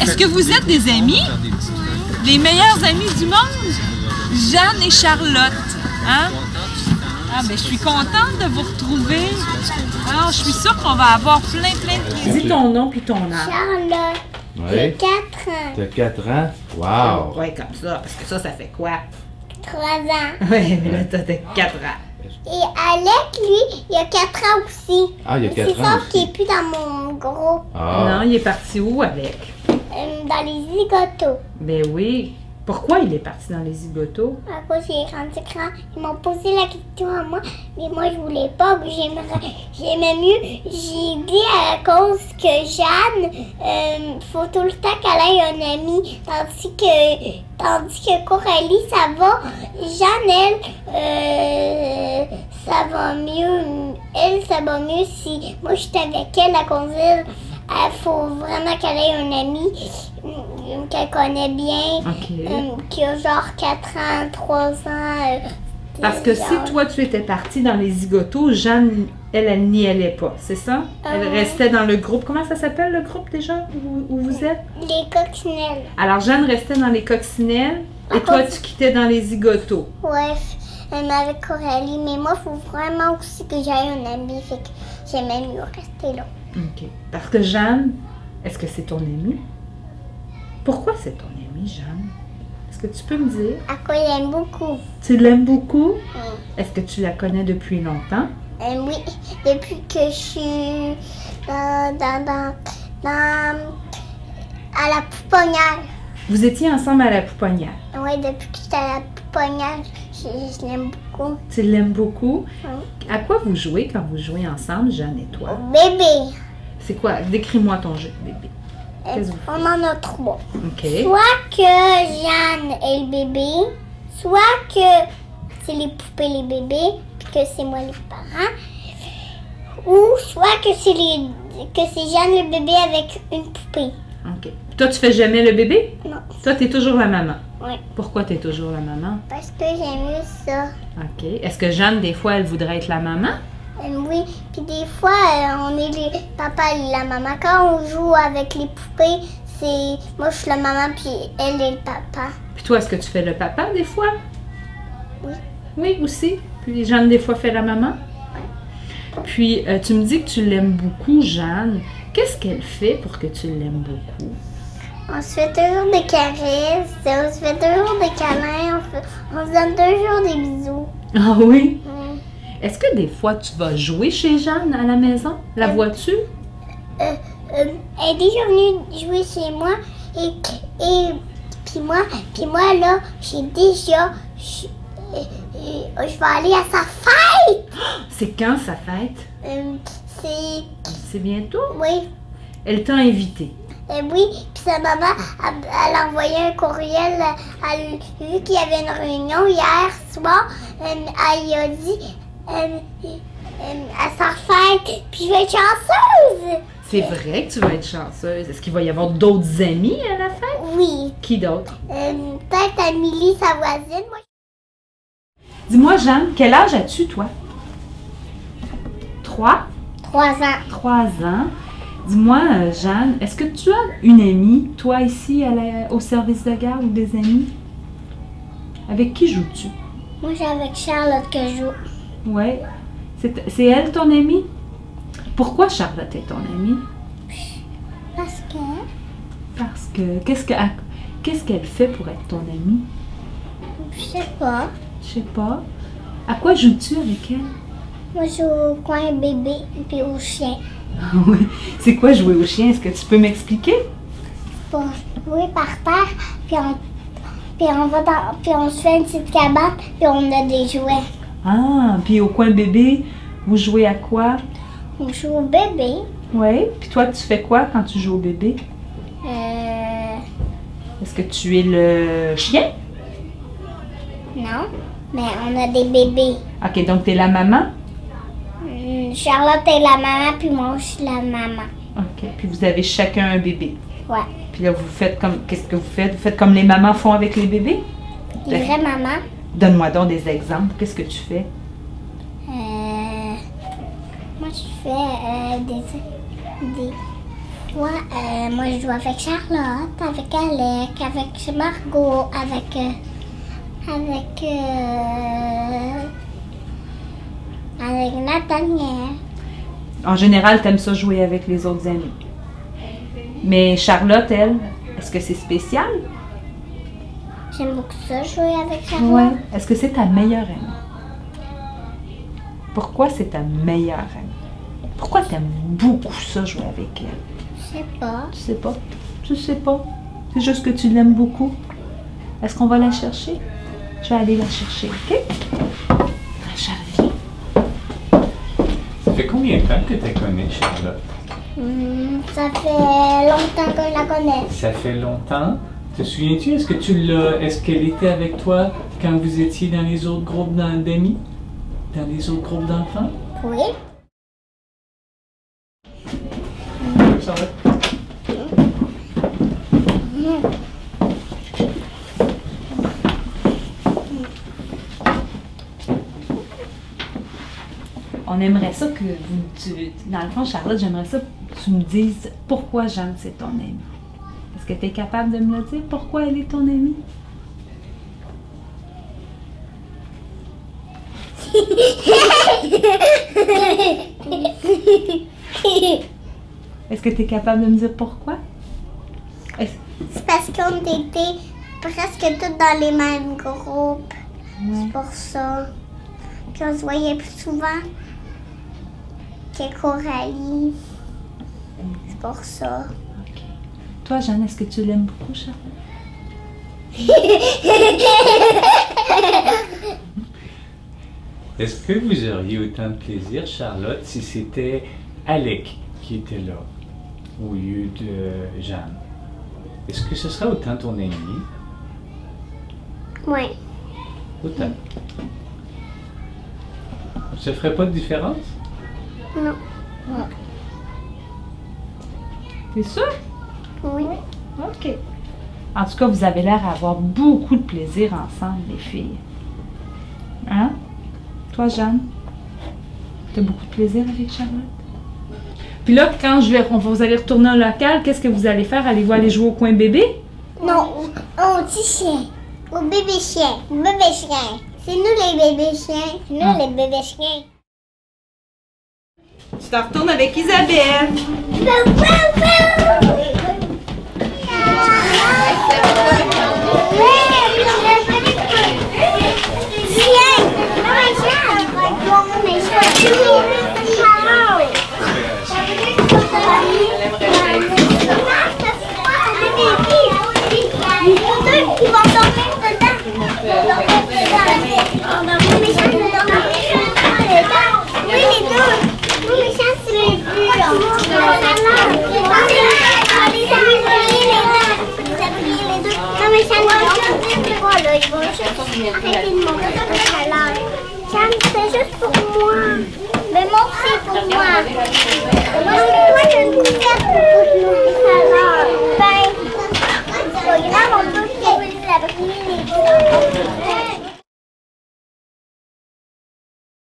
Est-ce que vous êtes des amis? Les meilleurs amis du monde? Jeanne et Charlotte. Hein? Ah, ben, je suis contente de vous retrouver. Alors, je suis sûre qu'on va avoir plein, plein de plaisir. Dis ton nom puis ton âge. Charlotte, j'ai Ouais. 4 ans, T'as 4 ans? Wow! Ouais, comme ça. Parce que ça, ça fait quoi? 3 ans. Ouais, mais là, t'as t'as 4 ans. Et Alec, lui, il a 4 ans aussi. Ah, il y a C'est 4 ans fort qu'il aussi. n'est plus dans mon groupe, Ah, Non, il est parti où avec? euh, dans les zigotos. Ben oui. Pourquoi il est parti dans les zigotos? À cause j'ai rendu grand, ils m'ont posé la question à moi, mais moi je voulais pas, j'aimais mieux. J'ai dit à cause que Jeanne, euh, faut tout le temps qu'elle ait un ami, tandis que, tandis que Coralie, ça va. Jeanne, elle, euh, ça va mieux. Elle, ça va mieux si moi j'étais avec elle à Conville. Il faut vraiment qu'elle ait un ami euh, qu'elle connaît bien. Qui a genre 4 ans, 3 ans. euh, Parce que si toi, tu étais parti dans les zigotos, Jeanne, elle, elle n'y allait pas, c'est ça? Elle Euh. restait dans le groupe. Comment ça s'appelle, le groupe déjà, où, où vous êtes? Les coccinelles. Alors, Jeanne restait dans les coccinelles et toi, cause- tu quittais dans les zigotos. Ouais, même avec Coralie. Mais moi, il faut vraiment aussi que j'aille un ami. Fait que j'aimais mieux rester là. OK. Parce que Jeanne, est-ce que c'est ton amie? Pourquoi c'est ton amie, Jeanne? Est-ce que tu peux me dire? À quoi il aime beaucoup. Tu l'aimes beaucoup? Est-ce que tu la connais depuis longtemps? Euh, oui, depuis que je suis dans, dans, dans, dans- à la pouponnière. Vous étiez ensemble à la pouponnière? Oui, depuis que j'étais à la pouponnière, je, je l'aime beaucoup. Tu l'aimes beaucoup? À quoi vous jouez quand vous jouez ensemble, Jeanne et toi? Bébé. C'est quoi? Décris-moi ton jeu, bébé. On en a trois. Soit que Jeanne est le bébé, soit que c'est les poupées les bébés, puis que c'est moi les parents, ou soit que c'est les que c'est Jeanne le bébé avec une poupée. OK. Toi, tu fais jamais le bébé? Non, Toi, tu es toujours la maman? Oui. Pourquoi tu es toujours la maman? parce que j'aime ça. OK. Est-ce que Jeanne, des fois, elle voudrait être la maman? Oui, puis des fois euh, on est les papa et la maman. Quand on joue avec les poupées, c'est moi je suis la maman puis elle est le papa. Puis toi, est-ce que tu fais le papa des fois? Oui. Oui, aussi. Puis Jeanne, des fois, fait la maman? Puis, euh, tu me dis que tu l'aimes beaucoup, Jeanne. Qu'est-ce qu'elle fait pour que tu l'aimes beaucoup? On se fait toujours des caresses, on se fait toujours des câlins, on, fait- on se donne toujours des bisous. Ah oui? Mm. Est-ce que des fois, tu vas jouer chez Jeanne à la maison? La Euh, vois-tu? Euh, euh, elle est déjà venue jouer chez moi et, et puis moi, puis moi là, j'ai déjà, je, euh, je vais aller à sa fête. C'est quand sa fête? Euh, c'est, C'est bientôt? oui, Elle t'a invité. euh, oui, puis sa maman, elle, elle a envoyé un courriel, elle, vu qu'il y avait une réunion hier soir, elle a dit à sa fête, puis je vais être chanceuse. C'est vrai que tu vas être chanceuse. Est-ce qu'il va y avoir d'autres amis à la fête? Oui, Qui d'autre? euh, peut-être Amélie, sa voisine. Moi, Dis-moi, Jeanne, quel âge as-tu, toi? Trois? trois ans. Trois ans. Dis-moi, euh, Jeanne, est-ce que tu as une amie, toi, ici, à la- au service de garde ou des amis? Avec qui joues-tu? Moi, j'ai avec Charlotte que je joue. Ouais. C'est c'est elle ton amie? Pourquoi Charlotte est ton amie? Parce que Parce que qu'est-ce que à- qu'est-ce qu'elle fait pour être ton amie? je sais pas. Je sais pas. À quoi joues-tu avec elle? Moi, je joue au coin bébé puis au chien. Ah oui. C'est quoi jouer au chien? Est-ce que tu peux m'expliquer? Pour jouer par terre, puis on, puis on va dans, puis on se fait une petite cabane, puis on a des jouets. Ah, puis au coin bébé, vous jouez à quoi? On joue au bébé. Oui. Puis toi, tu fais quoi quand tu joues au bébé? Euh, Est-ce que tu es le chien? non, mais on a des bébés. Ok, donc tu es la maman? Hum, Charlotte est la maman, puis moi, je suis la maman. Ok. Puis vous avez chacun un bébé. Ouais. Puis là, vous faites comme. Qu'est-ce que vous faites? Vous faites comme les mamans font avec les bébés? Des vraies mamans. Donne-moi donc des exemples. Qu'est-ce que tu fais? Euh, moi, je fais euh, des, des, Moi, euh, moi, je joue avec Charlotte, avec Alec, avec Margot, avec. euh, avec. euh, avec Nathaniel. En général, t'aimes ça jouer avec les autres amis. Mais Charlotte, elle, est-ce que c'est spécial? J'aime beaucoup ça, jouer avec Charlotte. Ouais. Est-ce que c'est ta meilleure amie? Pourquoi c'est ta meilleure amie? Pourquoi t'aimes beaucoup ça, jouer avec elle? Je sais pas. Tu sais pas? Tu sais pas? C'est juste que tu l'aimes beaucoup. Est-ce qu'on va la chercher? Je vais aller la chercher, OK? J'arrive. Ça fait combien de temps que tu connais Charlotte? Hmm, ça fait longtemps que je la connais. Ça fait longtemps? Te souviens-tu, est-ce que tu l'as, est-ce qu'elle était avec toi quand vous étiez dans les autres groupes d'amis? Dans les autres groupes d'enfants? Oui. Charlotte? On aimerait ça que vous, tu, dans le fond, Charlotte, j'aimerais ça que tu me dises pourquoi Jeanne, c'est ton amie. Est-ce que tu es capable de me le dire? Pourquoi elle est ton amie? Est-ce que tu es capable de me dire pourquoi? C'est parce qu'on était presque tous dans les mêmes groupes. Ouais. C'est pour ça qu'on se voyait plus souvent que Coralie. C'est pour ça. Toi, Jeanne, est-ce que tu l'aimes beaucoup, Charlotte? Est-ce que vous auriez autant de plaisir, Charlotte, si c'était Alec qui était là, au lieu de Jeanne? Est-ce que ce serait autant ton ami? Oui. Autant. Ça ferait pas de différence? Non. T'es sûr? Oui. OK. En tout cas, vous avez l'air à avoir beaucoup de plaisir ensemble, les filles. Hein? Toi, Jeanne? T'as beaucoup de plaisir avec Charlotte? Puis là, quand je vais, on va vous allez retourner au local, qu'est-ce que vous allez faire? Allez-vous aller jouer au coin bébé? Non, au petit chien. Au bébé chien. Au bébé chien. C'est nous les bébés chiens. C'est nous Ah. les bébés chiens. Tu t'en retournes avec Isabelle. Ils vont juste pour moi. Maman, c'est pour moi. Moi, moi je ne peux faire que Bye. Regarde, on peut jouer avec